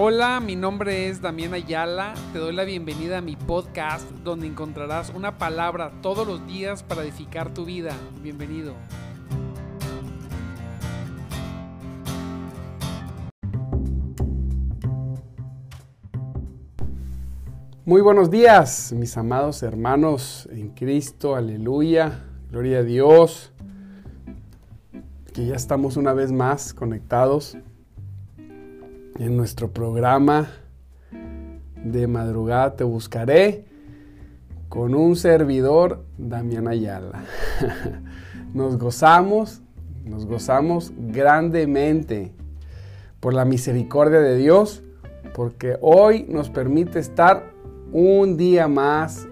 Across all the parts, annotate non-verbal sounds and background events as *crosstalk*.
Hola, mi nombre es Damián Ayala. Te doy la bienvenida a mi podcast donde encontrarás una palabra todos los días para edificar tu vida. Bienvenido. Muy buenos días, mis amados hermanos en Cristo. Aleluya. Gloria a Dios. Que ya estamos una vez más conectados en nuestro programa de madrugada te buscaré con un servidor, Damián Ayala. *laughs* Nos gozamos, nos gozamos grandemente por la misericordia de Dios, porque hoy nos permite estar un día más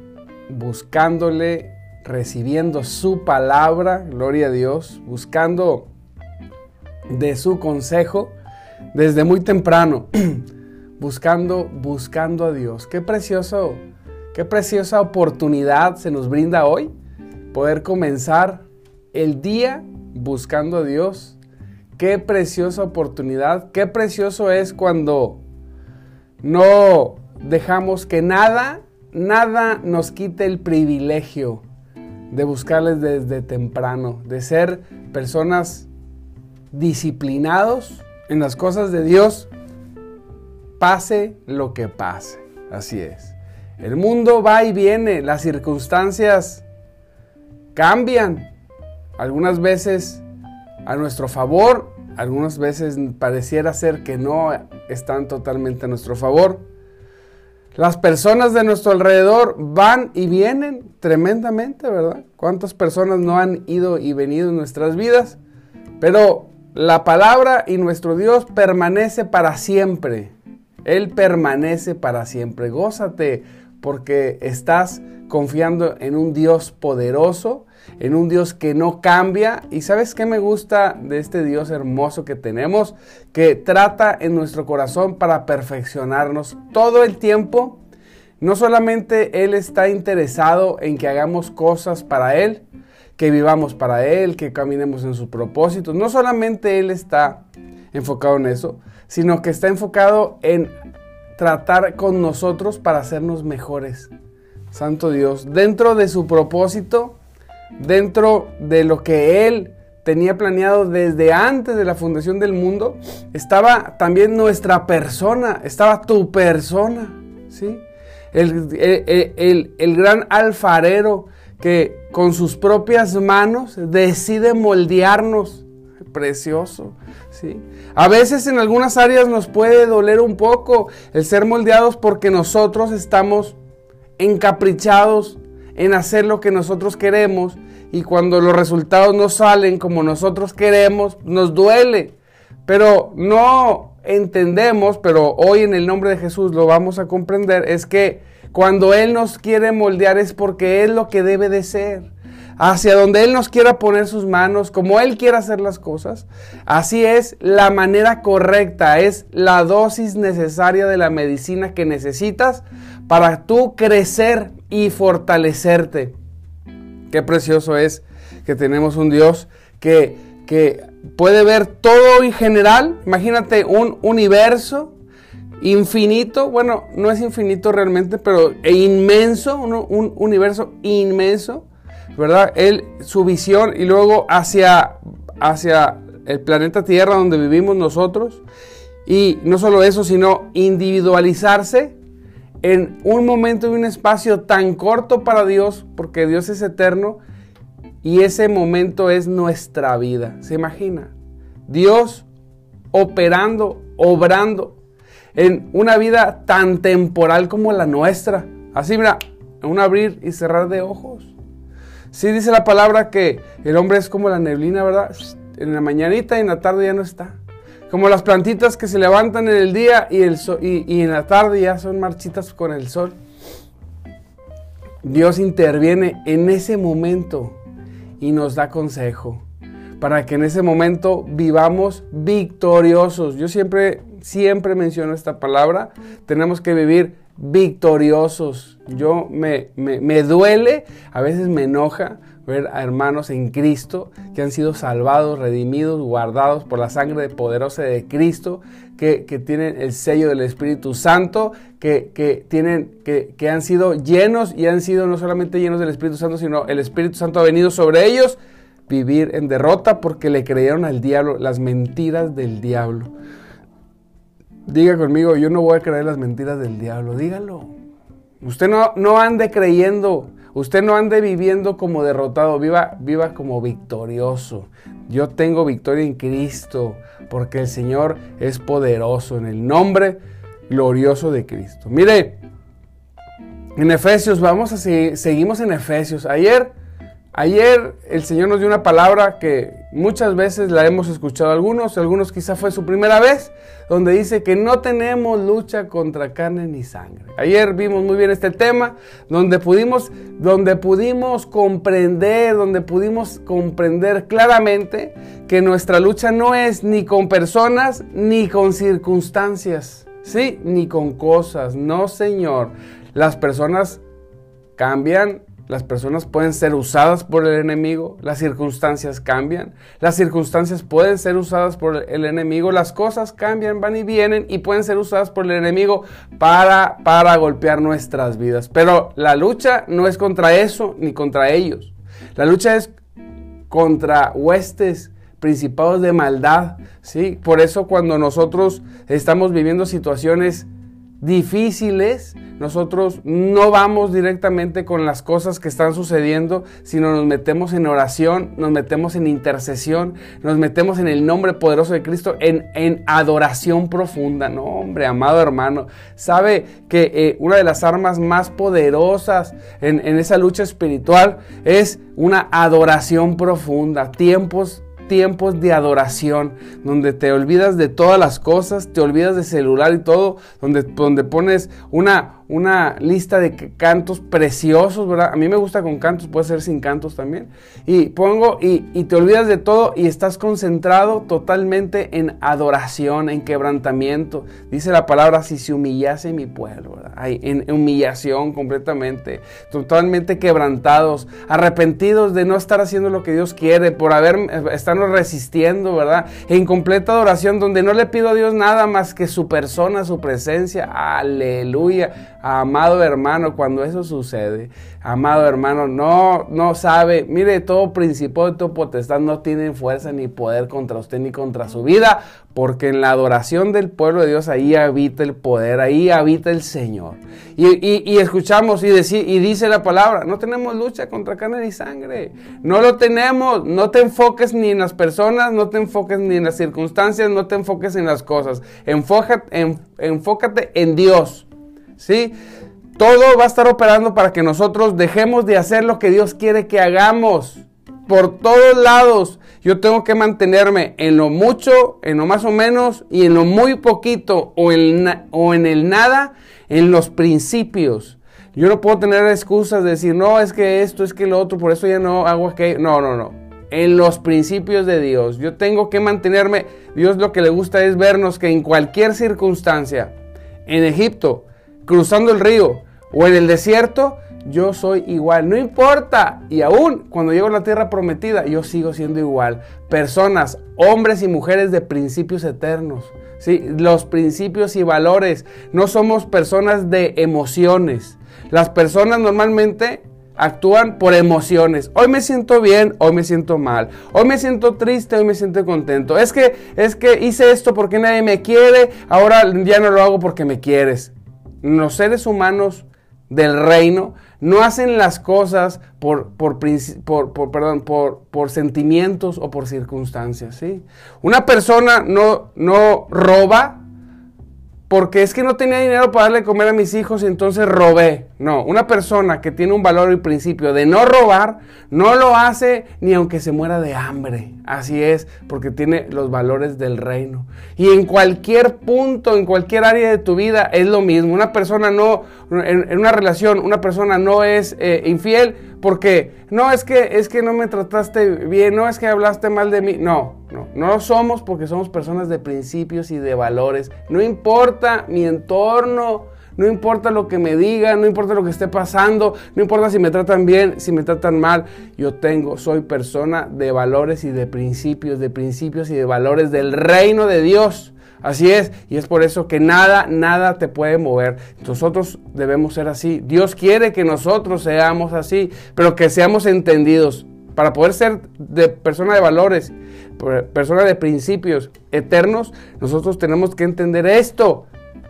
buscándole, recibiendo su palabra, gloria a Dios, buscando de su consejo desde muy temprano, *clears throat* buscando, buscando a Dios. Qué precioso, qué preciosa oportunidad se nos brinda hoy poder comenzar el día buscando a Dios. Qué preciosa oportunidad, qué precioso es cuando no dejamos que nada, nada nos quite el privilegio de buscarles desde temprano, de ser personas disciplinados en las cosas de Dios, pase lo que pase. Así es. El mundo va y viene, las circunstancias cambian. Algunas veces a nuestro favor, algunas veces pareciera ser que no están totalmente a nuestro favor. Las personas de nuestro alrededor van y vienen tremendamente, ¿verdad? ¿Cuántas personas no han ido y venido en nuestras vidas? Pero la palabra y nuestro Dios permanece para siempre. Él permanece para siempre. Gózate porque estás confiando en un Dios poderoso, en un Dios que no cambia. ¿Y sabes qué me gusta de este Dios hermoso que tenemos? Que trata en nuestro corazón para perfeccionarnos todo el tiempo. No solamente Él está interesado en que hagamos cosas para Él, que vivamos para Él, que caminemos en sus propósitos. No solamente Él está enfocado en eso, sino que está enfocado en tratar con nosotros para hacernos mejores. Santo Dios, dentro de su propósito, dentro de lo que Él tenía planeado desde antes de la fundación del mundo, estaba también nuestra persona, estaba tu persona, ¿sí? El, el, el gran alfarero que con sus propias manos decide moldearnos. Precioso, ¿sí? A veces en algunas áreas nos puede doler un poco el ser moldeados porque nosotros estamos encaprichados en hacer lo que nosotros queremos y cuando los resultados no salen como nosotros queremos, nos duele. Pero no entendemos, pero hoy en el nombre de Jesús lo vamos a comprender, es que cuando Él nos quiere moldear es porque es lo que debe de ser. Hacia donde Él nos quiera poner sus manos, como Él quiera hacer las cosas. Así es la manera correcta, es la dosis necesaria de la medicina que necesitas para tú crecer y fortalecerte. Qué precioso es que tenemos un Dios que, que puede ver todo en general. Imagínate un universo infinito, bueno, no es infinito realmente, pero inmenso, un, universo inmenso, ¿verdad? Él, su visión y luego hacia, hacia el planeta Tierra donde vivimos nosotros. Y no solo eso, sino individualizarse en un momento y un espacio tan corto para Dios, porque Dios es eterno y ese momento es nuestra vida. ¿Se imagina? Dios operando, obrando en una vida tan temporal como la nuestra. Así, mira, un abrir y cerrar de ojos. Sí dice la palabra que el hombre es como la neblina, ¿verdad? En la mañanita y en la tarde ya no está. Como las plantitas que se levantan en el día y, y, en la tarde ya son marchitas con el sol. Dios interviene en ese momento y nos da consejo para que en ese momento vivamos victoriosos. Yo siempre siempre menciono esta palabra, tenemos que vivir victoriosos. Yo me, me, duele, a veces me enoja ver a hermanos en Cristo que han sido salvados, redimidos, guardados por la sangre poderosa de Cristo, que, tienen el sello del Espíritu Santo, que, tienen, que, que han sido llenos y han sido no solamente llenos del Espíritu Santo, sino el Espíritu Santo ha venido sobre ellos vivir en derrota porque le creyeron al diablo, las mentiras del diablo. Diga conmigo, yo no voy a creer las mentiras del diablo, dígalo. Usted no, no ande creyendo, usted no ande viviendo como derrotado, viva, viva como victorioso. Yo tengo victoria en Cristo porque el Señor es poderoso en el nombre glorioso de Cristo. Mire, en Efesios, vamos a seguir, seguimos en Efesios. Ayer Ayer el Señor nos dio una palabra que muchas veces la hemos escuchado algunos, algunos quizá fue su primera vez, donde dice que no tenemos lucha contra carne ni sangre. Ayer vimos muy bien este tema, donde pudimos, donde pudimos comprender, donde pudimos comprender claramente que nuestra lucha no es ni con personas ni con circunstancias, sí, ni con cosas, no Señor. Las personas cambian, las personas pueden ser usadas por el enemigo, las circunstancias cambian, las circunstancias pueden ser usadas por el enemigo, las cosas cambian, van y vienen y pueden ser usadas por el enemigo para, para golpear nuestras vidas. Pero la lucha no es contra eso ni contra ellos. La lucha es contra huestes principados de maldad, ¿sí? Por eso cuando nosotros estamos viviendo situaciones difíciles, nosotros no vamos directamente con las cosas que están sucediendo, sino nos metemos en oración, nos metemos en intercesión, nos metemos en el nombre poderoso de Cristo, en, en adoración profunda. No, hombre, amado hermano, sabe que eh, una de las armas más poderosas en, en esa lucha espiritual es una adoración profunda, tiempos tiempos de adoración, donde te olvidas de todas las cosas, te olvidas de celular y todo, donde, donde pones una, una lista de cantos preciosos, ¿verdad? A mí me gusta con cantos, puede ser sin cantos también. Y pongo y, te olvidas de todo y estás concentrado totalmente en adoración, en quebrantamiento. Dice la palabra, si se humillase mi pueblo, ¿verdad? en humillación completamente, totalmente quebrantados, arrepentidos de no estar haciendo lo que Dios quiere, por haber, estarnos resistiendo, ¿verdad? En completa adoración, donde no le pido a Dios nada más que su persona, su presencia. Aleluya Amado hermano, cuando eso sucede, amado hermano, no, no sabe, mire, todo principio de tu potestad no tiene fuerza ni poder contra usted ni contra su vida, porque en la adoración del pueblo de Dios ahí habita el poder, ahí habita el Señor. Y, escuchamos y, y dice la palabra, no tenemos lucha contra carne ni sangre, no lo tenemos, no te enfoques ni en las personas, no te enfoques ni en las circunstancias, no te enfoques en las cosas, enfócate enfócate en Dios. ¿Sí? Todo va a estar operando para que nosotros dejemos de hacer lo que Dios quiere que hagamos. Por todos lados yo tengo que mantenerme en lo mucho, en lo más o menos y en lo muy poquito o en, o en el nada, en los principios. Yo no puedo tener excusas de decir, no, es que esto, es que lo otro, por eso ya no hago aquello. No, no, no. En los principios de Dios. Yo tengo que mantenerme. Dios lo que le gusta es vernos que en cualquier circunstancia, en Egipto, cruzando el río o en el desierto, yo soy igual, no importa. Y aún cuando llego a la tierra prometida, yo sigo siendo igual. Personas, hombres y mujeres de principios eternos. ¿sí? Los principios y valores. No somos personas de emociones. Las personas normalmente actúan por emociones. Hoy me siento bien, hoy me siento mal. Hoy me siento triste, hoy me siento contento. Es que es que hice esto porque nadie me quiere, ahora ya no lo hago porque me quieres los seres humanos del reino no hacen las cosas por, por, perdón, por, por, sentimientos o por circunstancias. ¿sí? Una persona no, no roba porque es que no tenía dinero para darle comer a mis hijos y entonces robé. No, una persona que tiene un valor y principio de no robar, no lo hace ni aunque se muera de hambre. Así es, porque tiene los valores del reino. Y en cualquier punto, en cualquier área de tu vida es lo mismo. Una persona no, en, una relación, una persona no es eh, infiel porque no es que es que no me trataste bien, no es que hablaste mal de mí. No, no, lo somos porque somos personas de principios y de valores. No importa mi entorno, no importa lo que me digan, no importa lo que esté pasando, no importa si me tratan bien, si me tratan mal, yo tengo, soy persona de valores y de principios, de principios y de valores del reino de Dios. Así es, y es por eso que nada, nada te puede mover. Nosotros debemos ser así. Dios quiere que nosotros seamos así, pero que seamos entendidos. Para poder ser de persona de valores, persona de principios eternos, nosotros tenemos que entender esto.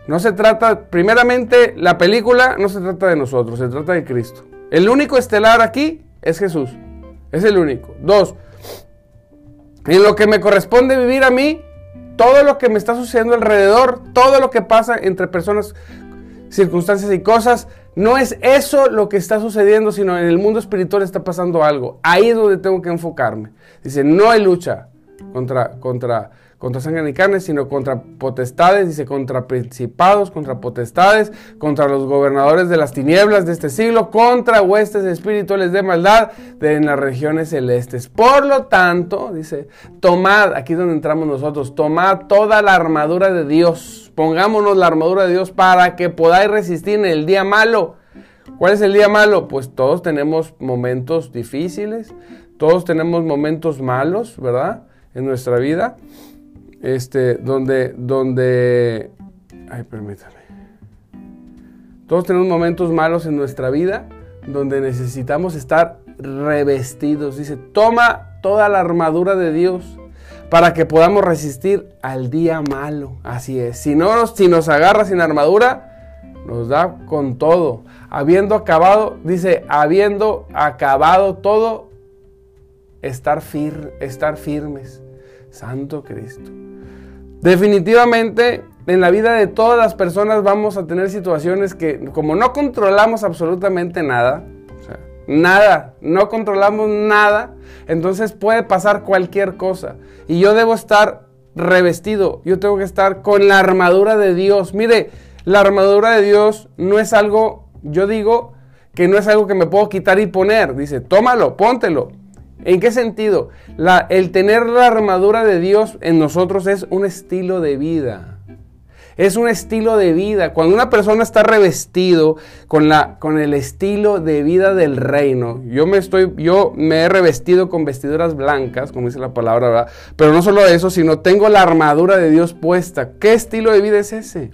No se trata, primeramente, la película no se trata de nosotros, se trata de Cristo. El único estelar aquí es Jesús. Es el único. Dos, en lo que me corresponde vivir a mí, todo lo que me está sucediendo alrededor, todo lo que pasa entre personas, circunstancias y cosas, no es eso lo que está sucediendo, sino en el mundo espiritual está pasando algo. Ahí es donde tengo que enfocarme. Dice, no hay lucha contra, contra contra sangre ni carne, sino contra potestades, dice, contra principados, contra potestades, contra los gobernadores de las tinieblas de este siglo, contra huestes espirituales de maldad de, en las regiones celestes. Por lo tanto, dice, tomad, aquí es donde entramos nosotros, tomad toda la armadura de Dios, pongámonos la armadura de Dios para que podáis resistir en el día malo. ¿Cuál es el día malo? Pues todos tenemos momentos difíciles, todos tenemos momentos malos, ¿verdad? En nuestra vida este, donde, donde, ay, permítame. Todos tenemos momentos malos en nuestra vida donde necesitamos estar revestidos. Dice, toma toda la armadura de Dios para que podamos resistir al día malo. Así es. Si, no nos, si nos agarra sin armadura, nos da con todo. Habiendo acabado, dice, habiendo acabado todo, estar, fir, estar firmes. Santo Cristo. Definitivamente en la vida de todas las personas vamos a tener situaciones que como no controlamos absolutamente nada, nada, no controlamos nada, entonces puede pasar cualquier cosa. Y yo debo estar revestido, yo tengo que estar con la armadura de Dios. Mire, la armadura de Dios no es algo, yo digo que no es algo que me puedo quitar y poner. Dice, tómalo, póntelo. ¿En qué sentido? el tener la armadura de Dios en nosotros es un estilo de vida. Es un estilo de vida. Cuando una persona está revestido con, la, con el estilo de vida del reino, yo me, estoy, yo me he revestido con vestiduras blancas, como dice la palabra, ¿verdad? Pero no solo eso, sino tengo la armadura de Dios puesta. ¿Qué estilo de vida es ese?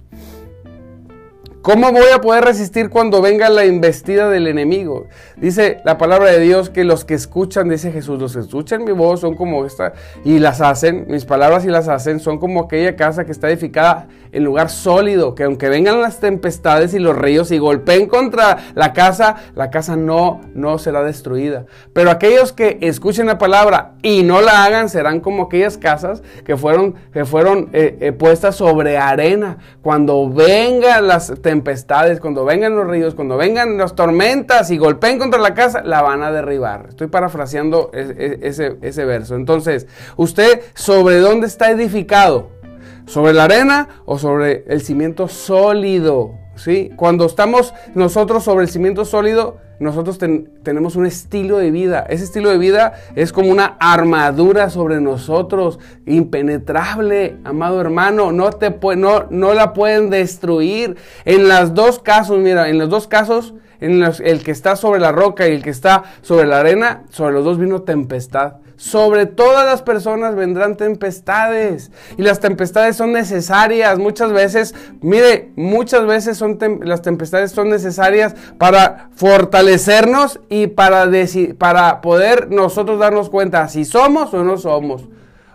¿Cómo voy a poder resistir cuando venga la investida del enemigo? Dice la palabra de Dios que los que escuchan, dice Jesús, los que escuchan mi voz son como esta y las hacen, mis palabras y las hacen, son como aquella casa que está edificada en lugar sólido, que aunque vengan las tempestades y los ríos y golpeen contra la casa, la casa no, no será destruida. Pero aquellos que escuchen la palabra y no la hagan serán como aquellas casas que fueron, que fueron eh, eh, puestas sobre arena. Cuando vengan las tempestades, tempestades, cuando vengan los ríos, cuando vengan las tormentas y golpeen contra la casa, la van a derribar. Estoy parafraseando ese, ese verso. Entonces, ¿usted sobre dónde está edificado? ¿Sobre la arena o sobre el cimiento sólido? ¿Sí? Cuando estamos nosotros sobre el cimiento sólido, nosotros tenemos un estilo de vida. Ese estilo de vida es como una armadura sobre nosotros, impenetrable, amado hermano. No, te no, no la pueden destruir. En los dos casos, mira, en los dos casos, en el que está sobre la roca y el que está sobre la arena, sobre los dos vino tempestad. Sobre todas las personas vendrán tempestades y las tempestades son necesarias. Muchas veces, mire, muchas veces son las tempestades son necesarias para fortalecernos y para, para poder nosotros darnos cuenta si somos o no somos.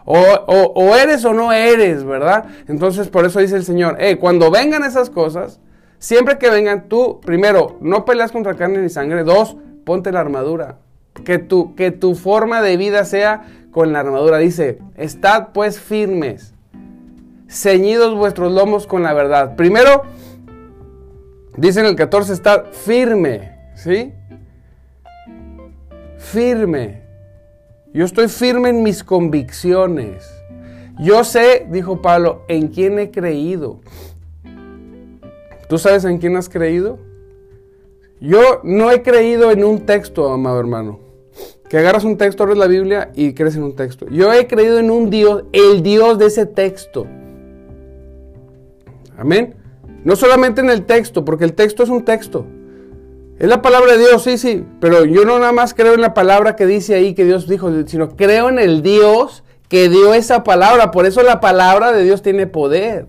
O, eres o no eres, ¿verdad? Entonces por eso dice el Señor, eh, cuando vengan esas cosas, siempre que vengan, tú, primero, no peleas contra carne ni sangre. Dos, ponte la armadura. Que tu, que tu forma de vida sea con la armadura. Dice, estad pues firmes, ceñidos vuestros lomos con la verdad. Primero, dice en el 14, estad firme, ¿sí? Firme. Yo estoy firme en mis convicciones. Yo sé, dijo Pablo, en quién he creído. ¿Tú sabes en quién has creído? Yo no he creído en un texto, amado hermano. Que agarras un texto, abres la Biblia y crees en un texto. Yo he creído en un Dios, el Dios de ese texto. Amén. No solamente en el texto, porque el texto es un texto. Es la palabra de Dios, sí, sí, pero yo no nada más creo en la palabra que dice ahí que Dios dijo, sino creo en el Dios que dio esa palabra. Por eso la palabra de Dios tiene poder.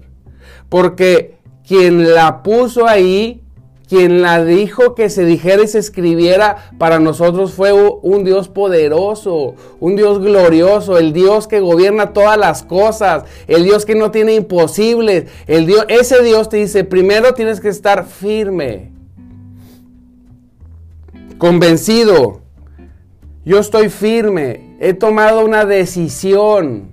Porque quien la puso ahí, quien la dijo que se dijera y se escribiera para nosotros fue un Dios poderoso, un Dios glorioso, el Dios que gobierna todas las cosas, el Dios que no tiene imposibles, el Dios, ese Dios te dice, primero tienes que estar firme convencido. Yo estoy firme. He tomado una decisión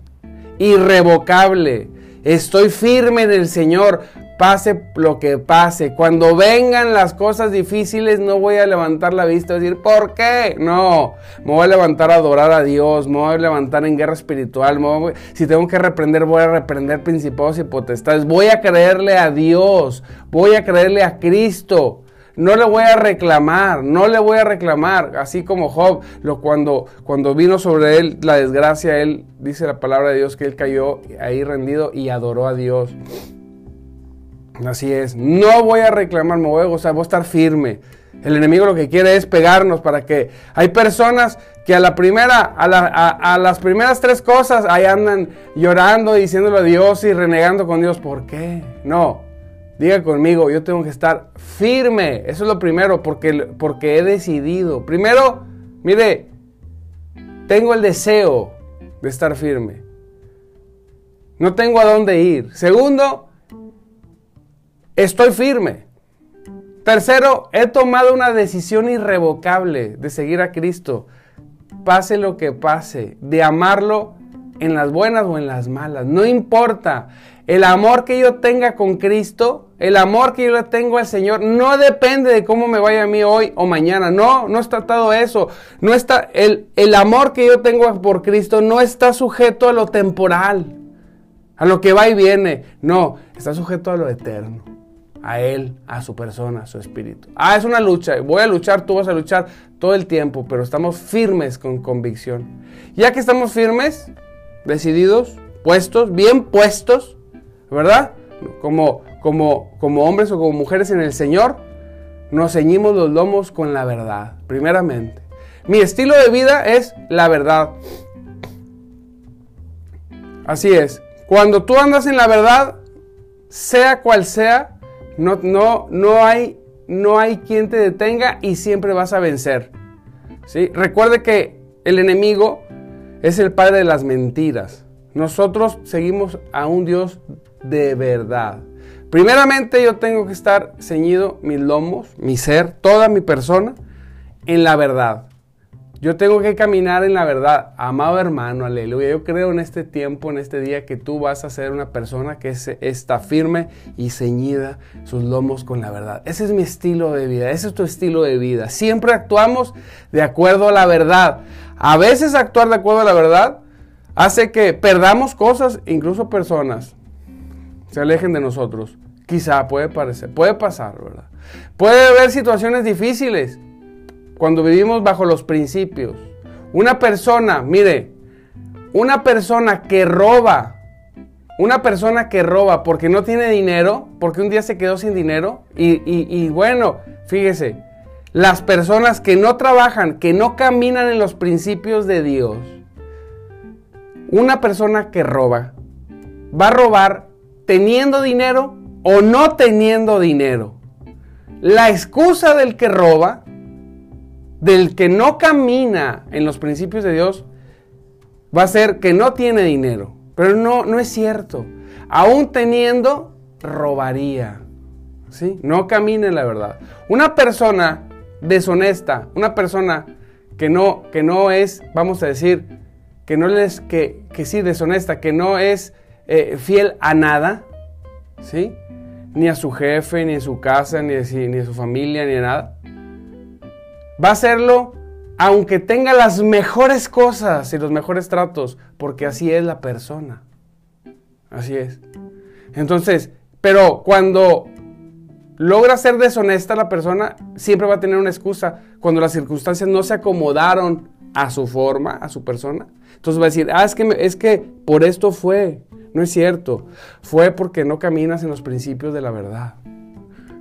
irrevocable. Estoy firme en el Señor. Pase lo que pase. Cuando vengan las cosas difíciles, no voy a levantar la vista y decir, ¿por qué? No. Me voy a levantar a adorar a Dios. Me voy a levantar en guerra espiritual. si tengo que reprender, voy a reprender principados y potestades. Voy a creerle a Dios. Voy a creerle a Cristo. No le voy a reclamar, no le voy a reclamar. Así como Job, lo, cuando, cuando vino sobre él la desgracia, él dice la palabra de Dios que él cayó ahí rendido y adoró a Dios. Así es, no voy a reclamar, me voy a voy a estar firme. El enemigo lo que quiere es pegarnos para que hay personas que a la primera, a, las primeras tres cosas ahí andan llorando, diciéndole a Dios y renegando con Dios. ¿Por qué? No, Diga conmigo, yo tengo que estar firme. Eso es lo primero, porque, porque he decidido. Primero, mire, tengo el deseo de estar firme. No tengo a dónde ir. Segundo, estoy firme. Tercero, he tomado una decisión irrevocable de seguir a Cristo. Pase lo que pase, de amarlo en las buenas o en las malas. No importa. El amor que yo tenga con Cristo, el amor que yo le tengo al Señor, no depende de cómo me vaya a mí hoy o mañana. No, no está todo eso. No está, el, el amor que yo tengo por Cristo no está sujeto a lo temporal, a lo que va y viene. No, está sujeto a lo eterno. A Él, a su persona, a su espíritu. Ah, es una lucha. Voy a luchar, tú vas a luchar todo el tiempo, pero estamos firmes con convicción. Ya que estamos firmes, decididos, puestos, bien puestos, ¿verdad? Como, como, como hombres o como mujeres en el Señor, nos ceñimos los lomos con la verdad, primeramente. Mi estilo de vida es la verdad. Así es. Cuando tú andas en la verdad, sea cual sea, no, no, no, hay, no hay quien te detenga y siempre vas a vencer. ¿sí? Recuerde que el enemigo es el padre de las mentiras. Nosotros seguimos a un Dios de verdad. Primeramente yo tengo que estar ceñido mis lomos, mi ser, toda mi persona, en la verdad. Yo tengo que caminar en la verdad. Amado hermano, aleluya. Yo creo en este tiempo, en este día, que tú vas a ser una persona que está firme y ceñida sus lomos con la verdad. Ese es mi estilo de vida, ese es tu estilo de vida. Siempre actuamos de acuerdo a la verdad. A veces actuar de acuerdo a la verdad hace que perdamos cosas, incluso personas se alejen de nosotros. Quizá puede parecer, puede pasar, ¿verdad? Puede haber situaciones difíciles cuando vivimos bajo los principios. Una persona, mire, una persona que roba, una persona que roba porque no tiene dinero, porque un día se quedó sin dinero, y, y bueno, fíjese, las personas que no trabajan, que no caminan en los principios de Dios, una persona que roba, va a robar teniendo dinero o no teniendo dinero. La excusa del que roba, del que no camina en los principios de Dios, va a ser que no tiene dinero. Pero no, no es cierto. Aún teniendo, robaría. ¿Sí? No camina en la verdad. Una persona deshonesta, una persona que no, que no es, vamos a decir, que no es, que, que sí, deshonesta, que no es eh, fiel a nada, ¿sí? Ni a su jefe, ni a su casa, ni a, ni a su familia, ni a nada. Va a hacerlo aunque tenga las mejores cosas y los mejores tratos, porque así es la persona. Así es. Entonces, pero cuando logra ser deshonesta la persona, siempre va a tener una excusa. Cuando las circunstancias no se acomodaron a su forma, a su persona, entonces va a decir, ah, es que, es que por esto fue, No es cierto. Fue porque no caminas en los principios de la verdad.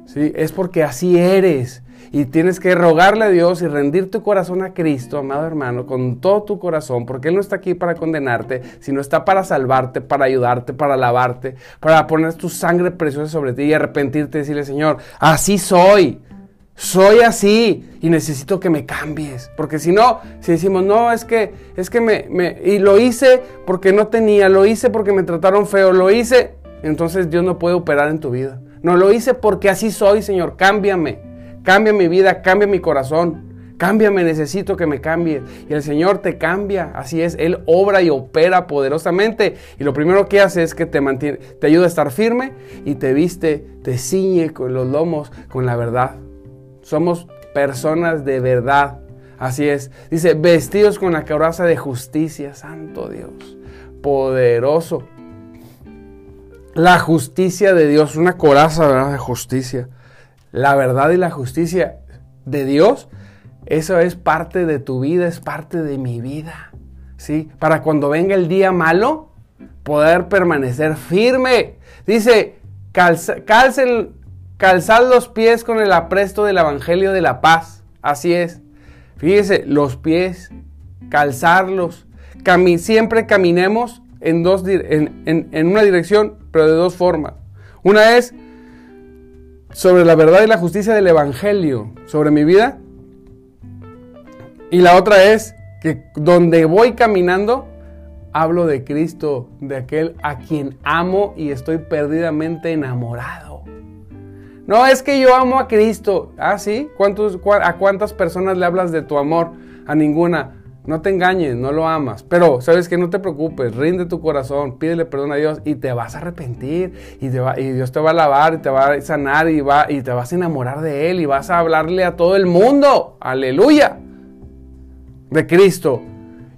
¿Sí? Es porque así eres. Y tienes que rogarle a Dios y rendir tu corazón a Cristo, amado hermano, con todo tu corazón, porque Él no está aquí para condenarte, sino está para salvarte, para ayudarte, para lavarte, para poner tu sangre preciosa sobre ti y arrepentirte y decirle, Señor, así soy. Soy así y necesito que me cambies. Porque si no, si decimos, no, es que, es que me, me, y lo hice porque no tenía, lo hice porque me trataron feo, lo hice, entonces Dios no puede operar en tu vida. No, lo hice porque así soy, Señor, cámbiame. Cambia mi vida, cambia mi corazón. Cámbiame, necesito que me cambie. Y el Señor te cambia, así es. Él obra y opera poderosamente. Y lo primero que hace es que te, mantiene, te ayuda a estar firme y te viste, te ciñe con los lomos, con la verdad. Somos personas de verdad. Así es. Dice, vestidos con la coraza de justicia. Santo Dios. Poderoso. La justicia de Dios. Una coraza de justicia la verdad y la justicia de Dios, eso es parte de tu vida, es parte de mi vida. ¿Sí? Para cuando venga el día malo, poder permanecer firme. Dice, calcen, calzad los pies con el apresto del Evangelio de la paz. Así es. Fíjese, los pies, calzarlos. siempre caminemos en, dos, en, en una dirección, pero de dos formas. Una es sobre la verdad y la justicia del Evangelio sobre mi vida. Y la otra es que donde voy caminando, hablo de Cristo, de aquel a quien amo y estoy perdidamente enamorado. No es que yo amo a Cristo. Ah, sí. ¿Cuántos, ¿A cuántas personas le hablas de tu amor? A ninguna. No te engañes, no lo amas. Pero, ¿sabes que No te preocupes, rinde tu corazón, pídele perdón a Dios y te vas a arrepentir. Y, va, y Dios te va a lavar y te va a sanar y, va, y te vas a enamorar de Él y vas a hablarle a todo el mundo. Aleluya. De Cristo.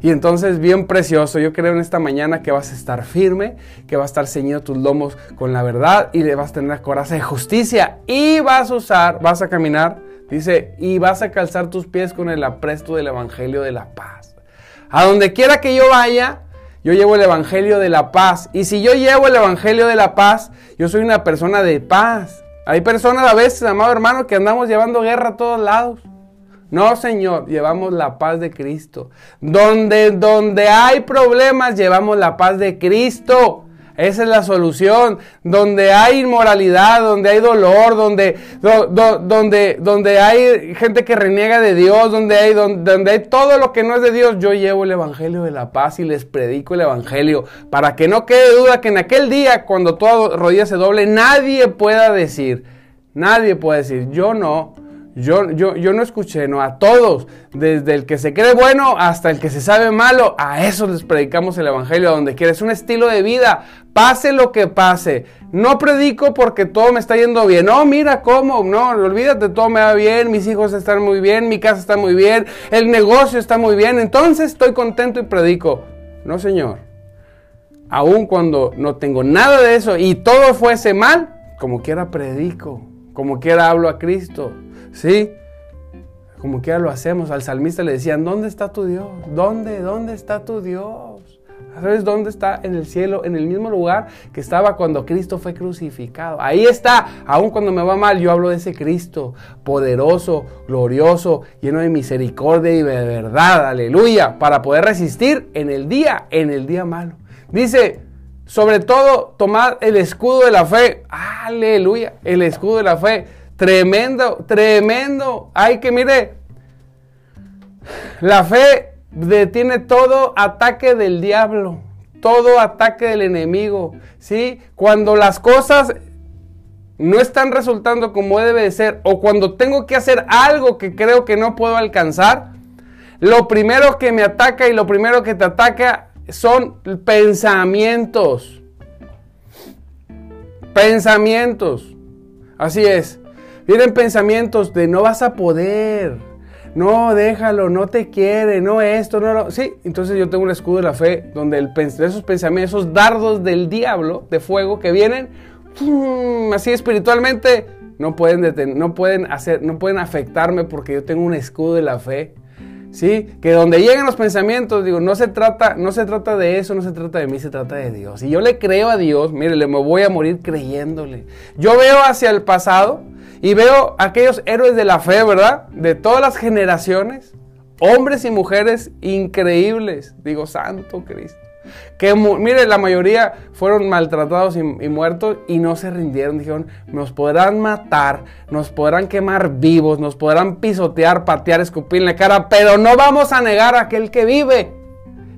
Y entonces, bien precioso, yo creo en esta mañana que vas a estar firme, que vas a estar ceñido tus lomos con la verdad y le vas a tener coraza de justicia y vas a usar, vas a caminar, dice, y vas a calzar tus pies con el apresto del Evangelio de la paz. A donde quiera que yo vaya, yo llevo el Evangelio de la paz. Y si yo llevo el Evangelio de la paz, yo soy una persona de paz. Hay personas a veces, amado hermano, que andamos llevando guerra a todos lados. No, Señor, llevamos la paz de Cristo. Donde, donde hay problemas, llevamos la paz de Cristo. Esa es la solución. Donde hay inmoralidad, donde hay dolor, donde, donde, donde hay gente que reniega de Dios, donde hay, donde, hay todo lo que no es de Dios, yo llevo el Evangelio de la paz y les predico el Evangelio. Para que no quede duda que en aquel día, cuando toda rodilla se doble, nadie pueda decir, nadie puede decir, yo no. Yo, yo, yo, no escuché, no, a todos, desde el que se cree bueno hasta el que se sabe malo, a esos les predicamos el Evangelio a donde quiera. Un estilo de vida, pase lo que pase. No predico porque todo me está yendo bien. No, mira cómo, no, olvídate, todo me va bien, mis hijos están muy bien, mi casa está muy bien, el negocio está muy bien, entonces estoy contento y predico. No, Señor. Aun cuando no tengo nada de eso y todo fuese mal, como quiera predico, como quiera hablo a Cristo. ¿Sí? Como quiera lo hacemos. Al salmista le decían, ¿dónde está tu Dios? ¿Dónde? ¿Dónde está tu Dios? ¿Sabes dónde está? En el cielo, en el mismo lugar que estaba cuando Cristo fue crucificado. Ahí está. Aun cuando me va mal, yo hablo de ese Cristo poderoso, glorioso, lleno de misericordia y de verdad. Aleluya. Para poder resistir en el día, en el día malo. Dice, sobre todo, tomar el escudo de la fe. Aleluya. El escudo de la fe. Tremendo, tremendo. Hay que, mire, la fe detiene todo ataque del diablo, todo ataque del enemigo, ¿sí? Cuando las cosas no están resultando como debe de ser o cuando tengo que hacer algo que creo que no puedo alcanzar, lo primero que me ataca y lo primero que te ataca son pensamientos. Pensamientos. Así es. Vienen pensamientos de no vas a poder, no, déjalo, no te quiere, no esto, no lo... Sí, entonces yo tengo un escudo de la fe donde esos pensamientos, esos dardos del diablo de fuego que vienen, así espiritualmente, no pueden, no pueden hacer, no pueden afectarme porque yo tengo un escudo de la fe. ¿sí? Que donde lleguen los pensamientos, digo, no se trata, no se trata de eso, no se trata de mí, se trata de Dios. Y yo le creo a Dios, mire, me voy a morir creyéndole. Yo veo hacia el pasado y veo aquellos héroes de la fe, ¿verdad? De todas las generaciones, hombres y mujeres increíbles. Digo, Santo Cristo. Que mire, la mayoría fueron maltratados y, muertos y no se rindieron. Dijeron, nos podrán matar, nos podrán quemar vivos, nos podrán pisotear, patear, escupir en la cara, pero no vamos a negar a aquel que vive.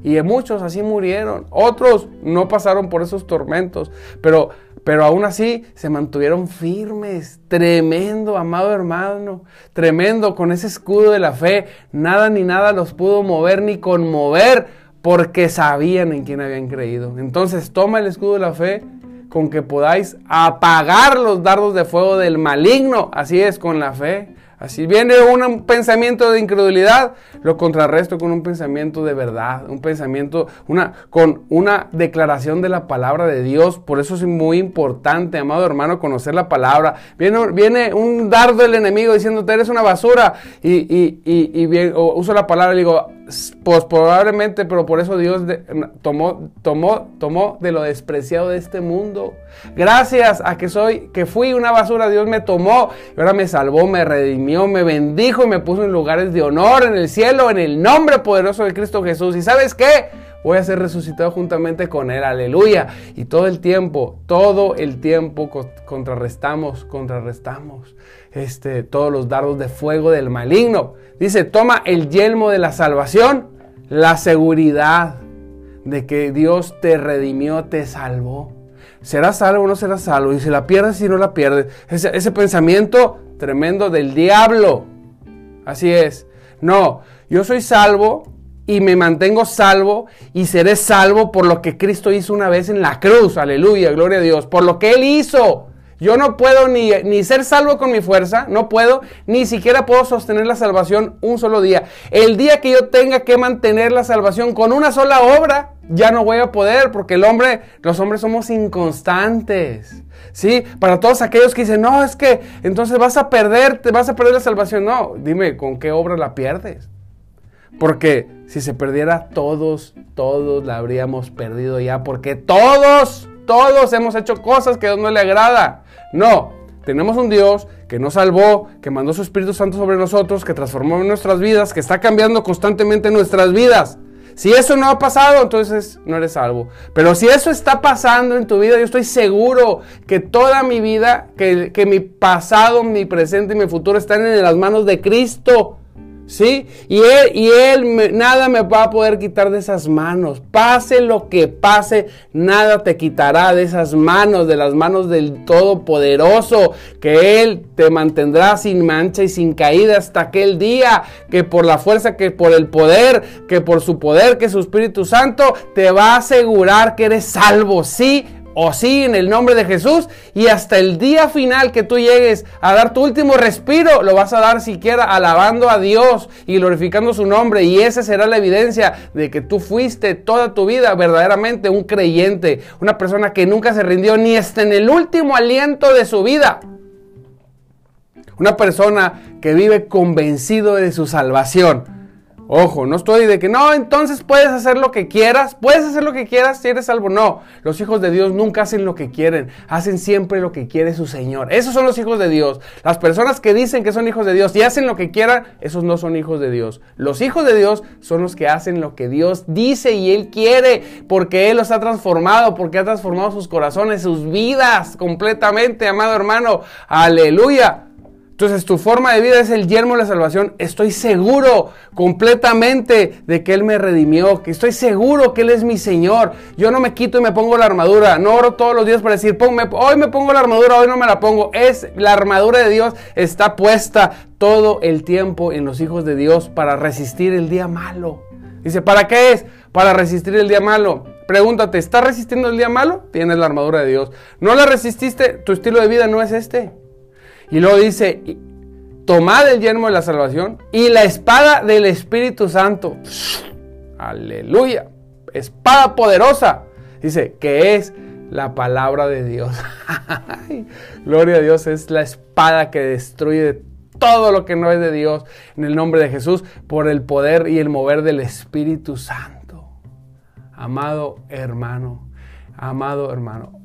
Y muchos así murieron. Otros no pasaron por esos tormentos, pero, pero aún así se mantuvieron firmes. Tremendo, amado hermano. Tremendo, con ese escudo de la fe. Nada ni nada los pudo mover ni conmover porque sabían en quién habían creído. Entonces toma el escudo de la fe con que podáis apagar los dardos de fuego del maligno. Así es, con la fe. Así viene un pensamiento de incredulidad, lo contrarresto con un pensamiento de verdad, un pensamiento, una, con una declaración de la palabra de Dios. Por eso es muy importante, amado hermano, conocer la palabra. Viene, viene un dardo del enemigo diciéndote eres una basura y, y, y, y uso la palabra y digo, pues probablemente, pero por eso Dios tomó, tomó, tomó de lo despreciado de este mundo. Gracias a que soy, que fui una basura, Dios me tomó y ahora me salvó, me redimió, me bendijo y me puso en lugares de honor en el cielo, en el nombre poderoso de Cristo Jesús. ¿Y sabes qué? Voy a ser resucitado juntamente con Él, aleluya. Y todo el tiempo, todo el tiempo contrarrestamos, contrarrestamos este, todos los dardos de fuego del maligno. Dice, toma el yelmo de la salvación, la seguridad de que Dios te redimió, te salvó. ¿Serás salvo o no serás salvo? Y si la pierdes y no la pierdes. Ese, ese pensamiento tremendo del diablo. Así es. No, yo soy salvo y me mantengo salvo y seré salvo por lo que Cristo hizo una vez en la cruz. Aleluya, gloria a Dios. Por lo que Él hizo. Yo no puedo ni, ni, ser salvo con mi fuerza, no puedo, ni siquiera puedo sostener la salvación un solo día. El día que yo tenga que mantener la salvación con una sola obra, ya no voy a poder, porque el hombre, los hombres somos inconstantes. ¿Sí? Para todos aquellos que dicen, no, es que entonces vas a perder, te vas a perder la salvación. No, dime, ¿con qué obra la pierdes? Porque si se perdiera todos, todos la habríamos perdido ya, porque todos, todos hemos hecho cosas que a Dios no le agrada. No, tenemos un Dios que nos salvó, que mandó su Espíritu Santo sobre nosotros, que transformó nuestras vidas, que está cambiando constantemente nuestras vidas. Si eso no ha pasado, entonces no eres salvo. Pero si eso está pasando en tu vida, yo estoy seguro que toda mi vida, que, que mi pasado, mi presente y mi futuro están en las manos de Cristo. ¿Sí? Y Él, y él nada me va a poder quitar de esas manos. Pase lo que pase, nada te quitará de esas manos, de las manos del Todopoderoso, que Él te mantendrá sin mancha y sin caída hasta aquel día, que por la fuerza, que por el poder, que por su poder, que su Espíritu Santo te va a asegurar que eres salvo. Sí, o sí en el nombre de Jesús y hasta el día final que tú llegues a dar tu último respiro, lo vas a dar siquiera alabando a Dios y glorificando su nombre y esa será la evidencia de que tú fuiste toda tu vida verdaderamente un creyente, una persona que nunca se rindió ni hasta en el último aliento de su vida. Una persona que vive convencido de su salvación Ojo, no estoy de que no, entonces puedes hacer lo que quieras, puedes hacer lo que quieras si eres salvo. No, los hijos de Dios nunca hacen lo que quieren, hacen siempre lo que quiere su Señor. Esos son los hijos de Dios. Las personas que dicen que son hijos de Dios y hacen lo que quieran, esos no son hijos de Dios. Los hijos de Dios son los que hacen lo que Dios dice y Él quiere, porque Él los ha transformado, porque ha transformado sus corazones, sus vidas completamente, amado hermano. Aleluya. Entonces tu forma de vida es el yermo de la salvación. Estoy seguro completamente de que Él me redimió, que estoy seguro que Él es mi Señor. Yo no me quito y me pongo la armadura. No oro todos los días para decir, hoy me pongo la armadura, hoy no me la pongo. Es la armadura de Dios está puesta todo el tiempo en los hijos de Dios para resistir el día malo. Dice, ¿para qué es? Para resistir el día malo. Pregúntate, ¿estás resistiendo el día malo? Tienes la armadura de Dios. ¿No la resististe? Tu estilo de vida no es este. Y luego dice, tomad el yermo de la salvación y la espada del Espíritu Santo. Aleluya. Espada poderosa. Dice que es la palabra de Dios. *laughs* Gloria a Dios, es la espada que destruye todo lo que no es de Dios en el nombre de Jesús por el poder y el mover del Espíritu Santo. Amado hermano, amado hermano,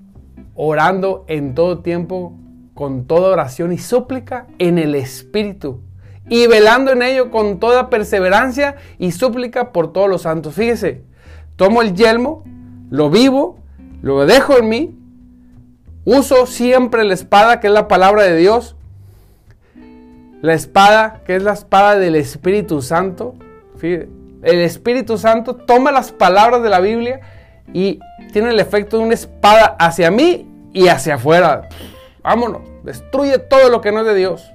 orando en todo tiempo con toda oración y súplica en el Espíritu y velando en ello con toda perseverancia y súplica por todos los santos. Fíjese, tomo el yelmo, lo vivo, lo dejo en mí, uso siempre la espada que es la palabra de Dios, la espada que es la espada del Espíritu Santo. El Espíritu Santo toma las palabras de la Biblia y tiene el efecto de una espada hacia mí y hacia afuera. Vámonos, destruye todo lo que no es de Dios.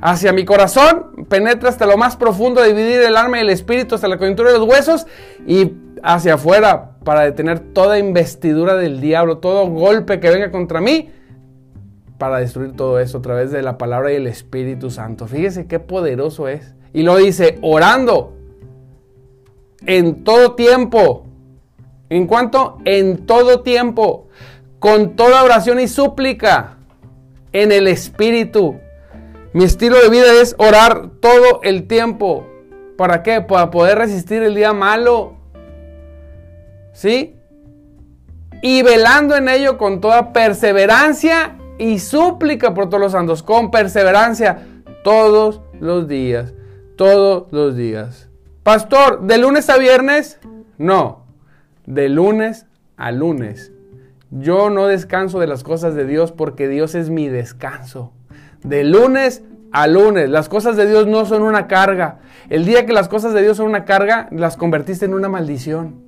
Hacia mi corazón, penetra hasta lo más profundo, dividir el alma y el espíritu hasta la coyuntura de los huesos y hacia afuera para detener toda investidura del diablo, todo golpe que venga contra mí, para destruir todo eso a través de la palabra y el Espíritu Santo. Fíjese qué poderoso es. Y lo dice, orando en todo tiempo. ¿En cuanto? En todo tiempo. Con toda oración y súplica en el Espíritu. Mi estilo de vida es orar todo el tiempo. ¿Para qué? Para poder resistir el día malo. ¿Sí? Y velando en ello con toda perseverancia y súplica por todos los santos. Con perseverancia todos los días. Todos los días. Pastor, ¿de lunes a viernes? No. De lunes a lunes. Yo no descanso de las cosas de Dios porque Dios es mi descanso. De lunes a lunes, las cosas de Dios no son una carga. El día que las cosas de Dios son una carga, las convertiste en una maldición.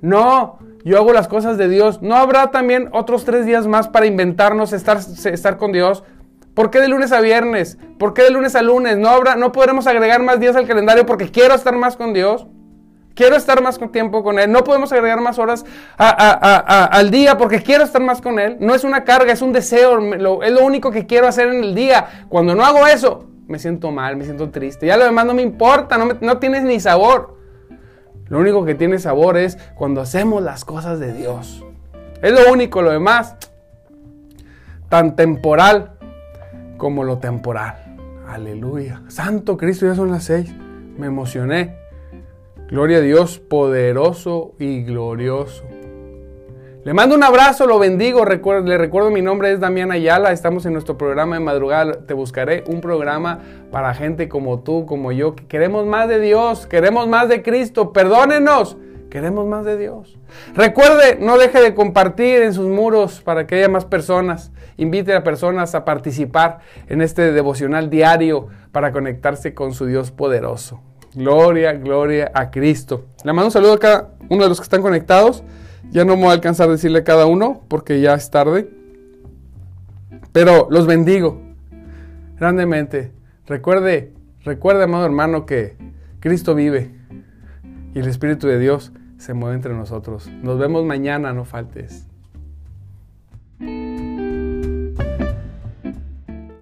No, yo hago las cosas de Dios. ¿No habrá también otros tres días más para inventarnos estar, estar con Dios? ¿Por qué de lunes a viernes? ¿Por qué de lunes a lunes? ¿No, habrá, ¿No podremos agregar más días al calendario porque quiero estar más con Dios? Quiero estar más tiempo con Él. No podemos agregar más horas al día porque quiero estar más con Él. No es una carga, es un deseo. es lo único que quiero hacer en el día. Cuando no hago eso, me siento mal, me siento triste. Ya lo demás no me importa, no, no tienes ni sabor. Lo único que tiene sabor es cuando hacemos las cosas de Dios. Es lo único, lo demás, tan temporal como lo temporal. Aleluya. Santo Cristo, ya son las seis. Me emocioné. Gloria a Dios, poderoso y glorioso. Le mando un abrazo, lo bendigo. le recuerdo, mi nombre es Damián Ayala. Estamos en nuestro programa de madrugada. Te buscaré un programa para gente como tú, como yo, que queremos más de Dios, queremos más de Cristo. Perdónenos, queremos más de Dios. Recuerde, no deje de compartir en sus muros para que haya más personas. Invite a personas a participar en este devocional diario para conectarse con su Dios poderoso. Gloria, gloria a Cristo. Le mando un saludo a cada uno de los que están conectados. Ya no me voy a alcanzar a decirle a cada uno porque ya es tarde. Pero los bendigo grandemente. Recuerde, recuerde, amado hermano, que Cristo vive y el Espíritu de Dios se mueve entre nosotros. Nos vemos mañana, no faltes.